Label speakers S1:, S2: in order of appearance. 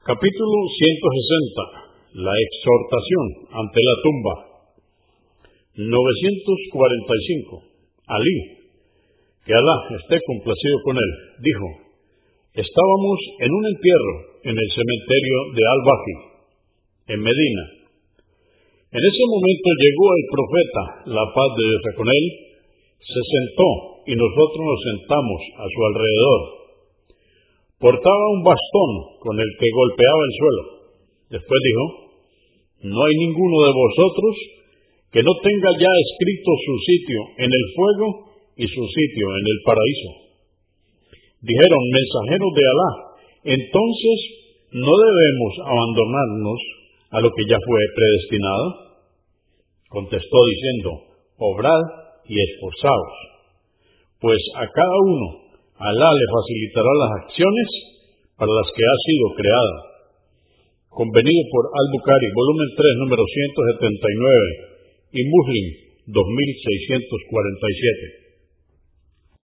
S1: Capítulo 160. La exhortación ante la tumba. 945. Ali, que Alá esté complacido con él, dijo, estábamos en un entierro en el cementerio de Al-Baji, en Medina. En ese momento llegó el profeta, la paz de Dios con él, se sentó y nosotros nos sentamos a su alrededor Portaba un bastón con el que golpeaba el suelo. Después dijo, no hay ninguno de vosotros que no tenga ya escrito su sitio en el fuego y su sitio en el paraíso. Dijeron, mensajeros de Alá, entonces no debemos abandonarnos a lo que ya fue predestinado. Contestó diciendo, obrad y esforzaos, pues a cada uno Alá le facilitará las acciones para las que ha sido creada. Convenido por Al-Bukhari, volumen 3, número 179, y Muslim, 2647.